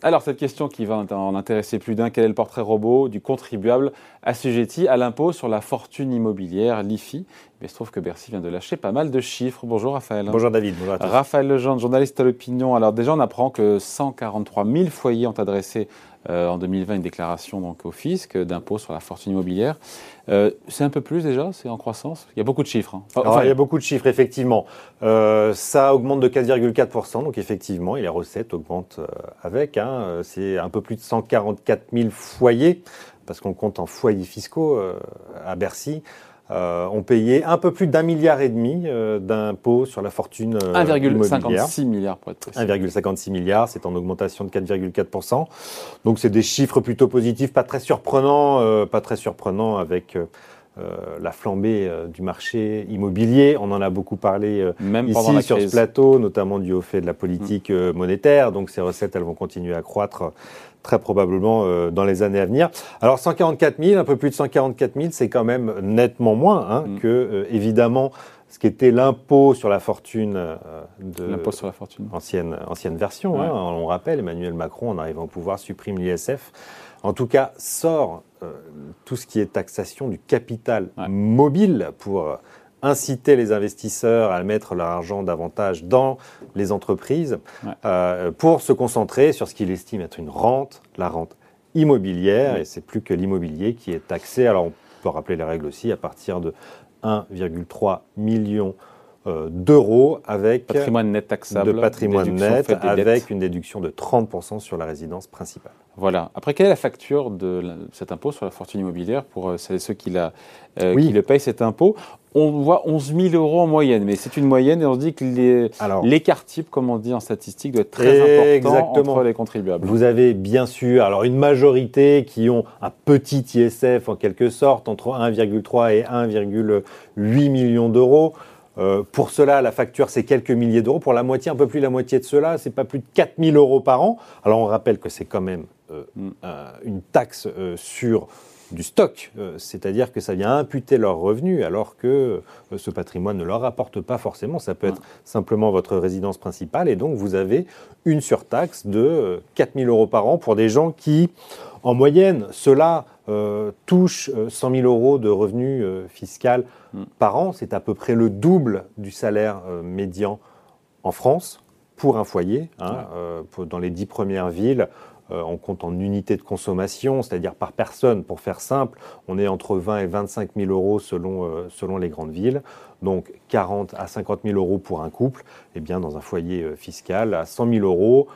Alors, cette question qui va en intéresser plus d'un, quel est le portrait robot du contribuable assujetti à l'impôt sur la fortune immobilière, l'IFI? Mais il se trouve que Bercy vient de lâcher pas mal de chiffres. Bonjour Raphaël. Bonjour David, bonjour à tous. Raphaël Legendre, journaliste à l'opinion. Alors déjà, on apprend que 143 000 foyers ont adressé euh, en 2020 une déclaration donc, au fisc d'impôt sur la fortune immobilière. Euh, c'est un peu plus déjà, c'est en croissance? Il y a beaucoup de chiffres. Hein. Enfin, il y a beaucoup de chiffres, effectivement. Euh, ça augmente de 4,4%, donc effectivement, et les recettes augmentent avec. Hein. C'est un peu plus de 144 000 foyers, parce qu'on compte en foyers fiscaux à Bercy. Euh, ont payé un peu plus d'un milliard et demi euh, d'impôts sur la fortune euh, 1,56 milliard pour être précis. 1,56 milliard, c'est en augmentation de 4,4%. Donc c'est des chiffres plutôt positifs, pas très surprenants, euh, pas très surprenants avec la flambée du marché immobilier. On en a beaucoup parlé Même ici sur ce plateau, notamment du au fait de la politique mmh. monétaire. Donc ces recettes, elles vont continuer à croître très probablement euh, dans les années à venir. Alors 144 000, un peu plus de 144 000, c'est quand même nettement moins hein, mm. que, euh, évidemment, ce qui était l'impôt sur la fortune euh, de l'impôt sur la fortune ancienne ancienne version. Hein, on rappelle, Emmanuel Macron, en arrivant au pouvoir, supprime l'ISF. En tout cas, sort tout ce qui est taxation du capital mobile pour inciter les investisseurs à mettre leur argent davantage dans les entreprises euh, pour se concentrer sur ce qu'il estime être une rente, la rente immobilière, et c'est plus que l'immobilier qui est taxé. Alors on peut rappeler les règles aussi. À partir de 1,3 million d'euros avec patrimoine net taxable, de patrimoine net avec une déduction de 30% sur la résidence principale. Voilà. Après, quelle est la facture de cet impôt sur la fortune immobilière pour euh, ceux qui, la, euh, qui le payent cet impôt? On voit 11 000 euros en moyenne, mais c'est une moyenne et on se dit que l'écart type, comme on dit en statistique, doit être très important entre les contribuables. Vous avez bien sûr alors une majorité qui ont un petit ISF en quelque sorte entre 1,3 et 1,8 millions d'euros. Euh, pour cela, la facture, c'est quelques milliers d'euros. Pour la moitié, un peu plus la moitié de cela, c'est pas plus de 4000 euros par an. Alors, on rappelle que c'est quand même euh, mm. une taxe euh, sur du stock, c'est-à-dire que ça vient imputer leurs revenus alors que ce patrimoine ne leur rapporte pas forcément. Ça peut être simplement votre résidence principale et donc vous avez une surtaxe de 4000 euros par an pour des gens qui, en moyenne, cela euh, touche 100 000 euros de revenus fiscaux Mm. par an. C'est à peu près le double du salaire euh, médian en France pour un foyer. Hein, euh, dans les dix premières villes, euh, on compte en unités de consommation, c'est-à-dire par personne. Pour faire simple, on est entre 20 et 25 000 euros selon, selon les grandes villes. Donc 40 à 50 000 euros pour un couple. Eh bien, dans un foyer fiscal, à 100 000 euros,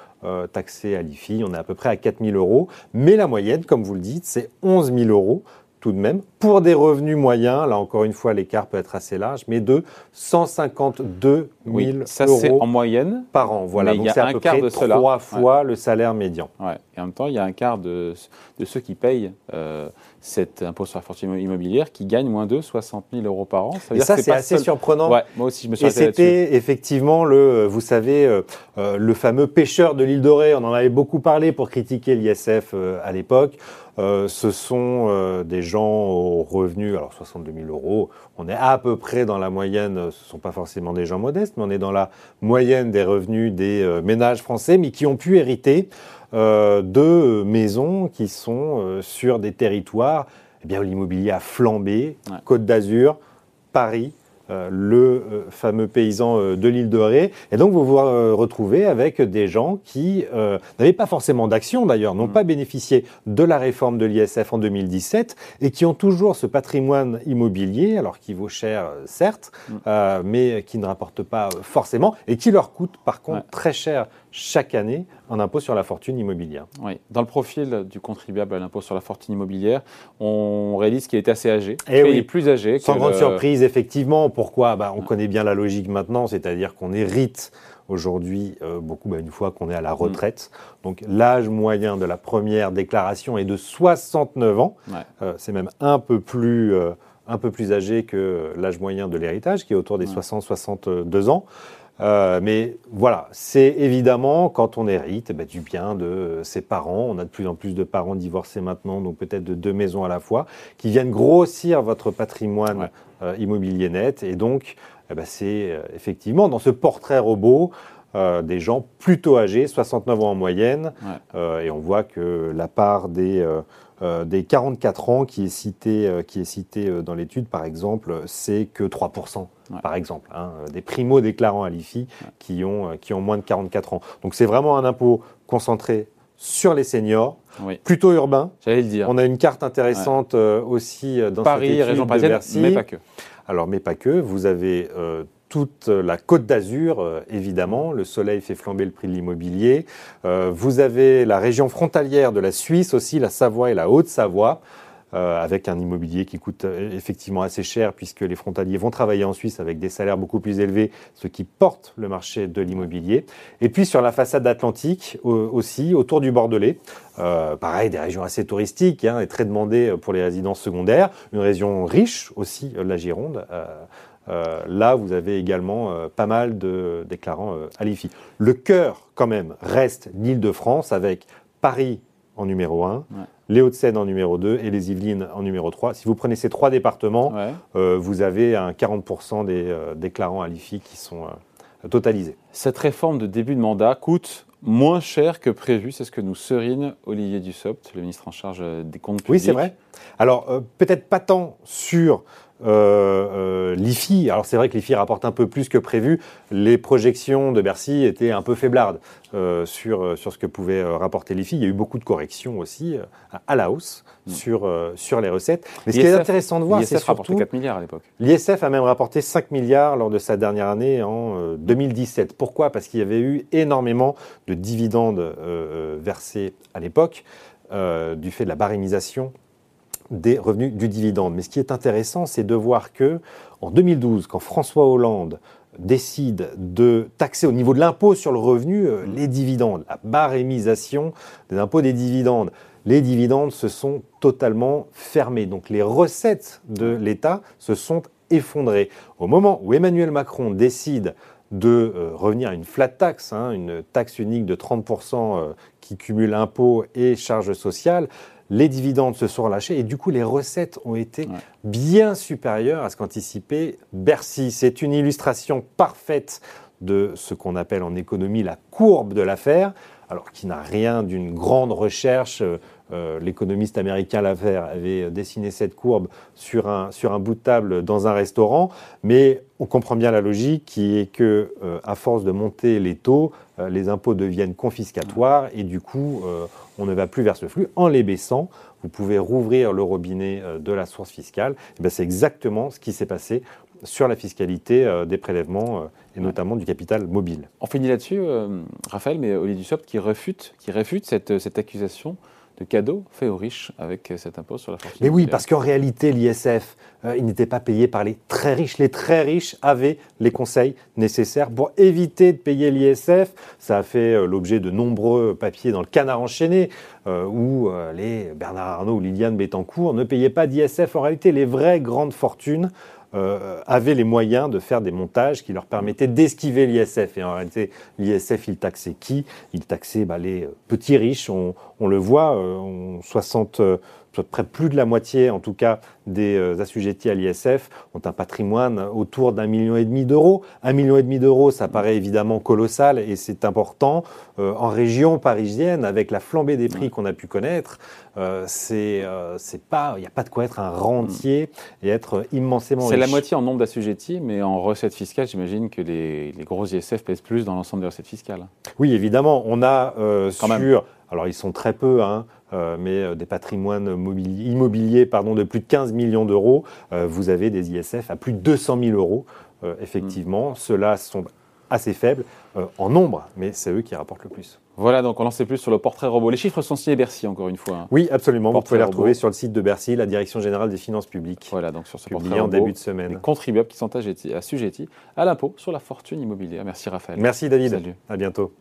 taxé à l'IFI, on est à peu près à 4 000 euros. Mais la moyenne, comme vous le dites, c'est 11 000 euros tout de même, pour des revenus moyens, là encore une fois l'écart peut être assez large, mais de 152 000 oui, ça c'est en moyenne par an. Voilà, donc c'est à peu près de trois fois le salaire médian. Ouais. Et en même temps, il y a un quart de, de ceux qui payent euh, cet impôt sur la fortune immobilière qui gagnent moins de 60 000 euros par an. Ça et ça, c'est assez surprenant. Ouais, moi aussi, je me suis Et c'était effectivement le, vous savez, euh, euh, le fameux pêcheur de l'île Dorée. On en avait beaucoup parlé pour critiquer l'ISF à l'époque. Euh, ce sont euh, des gens aux revenus, alors 62 000 euros, on est à peu près dans la moyenne, ce ne sont pas forcément des gens modestes, mais on est dans la moyenne des revenus des euh, ménages français, mais qui ont pu hériter de maisons qui sont sur des territoires eh bien, où l'immobilier a flambé, Côte d'Azur, Paris, euh, le euh, fameux paysan euh, de l'île de Ré. Et donc vous vous retrouvez avec des gens qui n'avaient pas forcément d'action d'ailleurs, n'ont mm. pas bénéficié de la réforme de l'ISF en 2017 et qui ont toujours ce patrimoine immobilier, alors qui vaut cher certes, mm. mais qui ne rapporte pas forcément et qui leur coûte par contre très cher chaque année en impôt sur la fortune immobilière. Oui. Dans le profil du contribuable à l'impôt sur la fortune immobilière, on réalise qu'il est assez âgé. Et eh oui. Il est plus âgé. Sans grande surprise, effectivement. Pourquoi? Bah, On connaît bien la logique maintenant, c'est-à-dire qu'on hérite aujourd'hui euh, beaucoup bah, une fois qu'on est à la retraite. Mm. Donc l'âge moyen de la première déclaration est de 69 ans. Euh, c'est même un peu plus... Euh, un peu plus âgé que l'âge moyen de l'héritage, qui est autour des 60-62 ans. Euh, mais voilà, c'est évidemment quand on hérite eh ben, du bien de ses parents. On a de plus en plus de parents divorcés maintenant, donc peut-être de deux maisons à la fois, qui viennent grossir votre patrimoine euh, immobilier net. Et donc, eh ben, c'est euh, effectivement dans ce portrait robot des gens plutôt âgés, 69 ans en moyenne. et on voit que la part des, des 44 ans qui est cité, qui est cité dans l'étude, par exemple, c'est que 3%. Par exemple, hein, des primo-déclarants à l'IFI qui, ont, qui ont moins de 44 ans. Donc c'est vraiment un impôt concentré sur les seniors, plutôt urbain. J'allais le dire. On a une carte intéressante euh, aussi euh, dans Paris, cette étude région parisienne, mais pas que. Alors, mais pas que. Vous avez euh, toute la côte d'Azur, évidemment. Le soleil fait flamber le prix de l'immobilier. vous avez la région frontalière de la Suisse aussi, la Savoie et la Haute-Savoie. Euh, avec un immobilier qui coûte euh, effectivement assez cher puisque les frontaliers vont travailler en Suisse avec des salaires beaucoup plus élevés, ce qui porte le marché de l'immobilier. Et puis sur la façade atlantique aussi, autour du Bordelais, euh, pareil, des régions assez touristiques hein, et très demandées pour les résidences secondaires, une région riche aussi, la Gironde. Là, vous avez également pas mal de déclarants à l'IFI. Le cœur, quand même, reste l'Île-de-France avec Paris en numéro 1, les Hauts-de-Seine en numéro 2 et les Yvelines en numéro 3. Si vous prenez ces trois départements, euh, vous avez un 40% des euh, déclarants à l'IFI qui sont euh, totalisés. Cette réforme de début de mandat coûte moins cher que prévu, c'est ce que nous serine Olivier Dussopt, le ministre en charge des comptes publics. Oui, c'est vrai. Alors, peut-être pas tant sur euh, euh, L'IFI, alors c'est vrai que l'IFI rapporte un peu plus que prévu. Les projections de Bercy étaient un peu faiblardes euh, sur, sur ce que pouvait rapporter l'IFI. Il y a eu beaucoup de corrections aussi à la hausse mm. sur, sur les recettes. Mais ce qui est intéressant de voir, c'est surtout... 4 milliards à l'époque. L'ISF a même rapporté 5 milliards lors de sa dernière année en 2017. Pourquoi? Parce qu'il y avait eu énormément de dividendes versés à l'époque. du fait de la barémisation des revenus du dividende. Mais ce qui est intéressant, c'est de voir que en 2012, quand François Hollande décide de taxer au niveau de l'impôt sur le revenu euh, les dividendes, la barémisation des impôts des dividendes, les dividendes se sont totalement fermés. Donc les recettes de l'État se sont effondrées. Au moment où Emmanuel Macron décide de euh, revenir à une flat tax, hein, une taxe unique de 30% euh, qui cumule impôts et charges sociales, les dividendes se sont relâchés et du coup les recettes ont été bien supérieures à ce qu'anticipait Bercy. C'est une illustration parfaite de ce qu'on appelle en économie la courbe de l'affaire, alors qui n'a rien d'une grande recherche. Euh, euh, l'économiste américain L'Affaire avait dessiné cette courbe sur un, sur un bout de table dans un restaurant, mais on comprend bien la logique qui est que, euh, à force de monter les taux, les impôts deviennent confiscatoires et du coup, on ne va plus vers ce flux. En les baissant, vous pouvez rouvrir le robinet de la source fiscale. Ben, c'est exactement ce qui s'est passé sur la fiscalité euh, des prélèvements euh, et notamment du capital mobile. On finit là-dessus, euh, Raphaël, mais Olivier Dussopt qui réfute, qui réfute cette, cette accusation de cadeau fait aux riches avec cet impôt sur la fortune. Mais oui, parce qu'en réalité, l'ISF, il n'était pas payé par les très riches. Les très riches avaient les conseils nécessaires pour éviter de payer l'ISF. Ça a fait l'objet de nombreux papiers dans le canard enchaîné, où les Bernard Arnault ou Liliane Bettencourt ne payaient pas d'ISF. En réalité, les vraies grandes fortunes euh, avaient les moyens de faire des montages qui leur permettaient d'esquiver l'ISF. Et en réalité, l'ISF, il taxait qui? Il taxait bah, les petits riches. On, le voit, euh, 60, près plus de la moitié, en tout cas, des euh, assujettis à l'ISF ont un patrimoine autour d'un million et demi d'euros. Un million et demi d'euros, ça paraît évidemment colossal et c'est important. Euh, en région parisienne, avec la flambée des prix qu'on a pu connaître, euh, c'est pas, il n'y a pas de quoi être un rentier et être immensément C'est la moitié en nombre d'assujettis, mais en recettes fiscales, j'imagine que les, les, gros ISF pèsent plus dans l'ensemble des recettes fiscales. Oui, évidemment, on a sur, alors ils sont très peu, hein, euh, mais euh, des patrimoines immobiliers pardon, de plus de 15 millions d'euros, euh, vous avez des ISF à plus de 200 000 euros, effectivement. Mm. Ceux-là sont assez faibles en nombre, mais c'est eux qui rapportent le plus. Voilà, donc on en sait plus sur le portrait robot. Les chiffres sont signés Bercy, encore une fois. Hein. Oui, absolument. vous pouvez les retrouver sur le site de Bercy, la Direction Générale des Finances Publiques. Voilà, donc sur ce portrait en début de semaine. Les contribuables qui sont assujettis à l'impôt sur la fortune immobilière. Merci Raphaël. Merci David. Salut. À bientôt.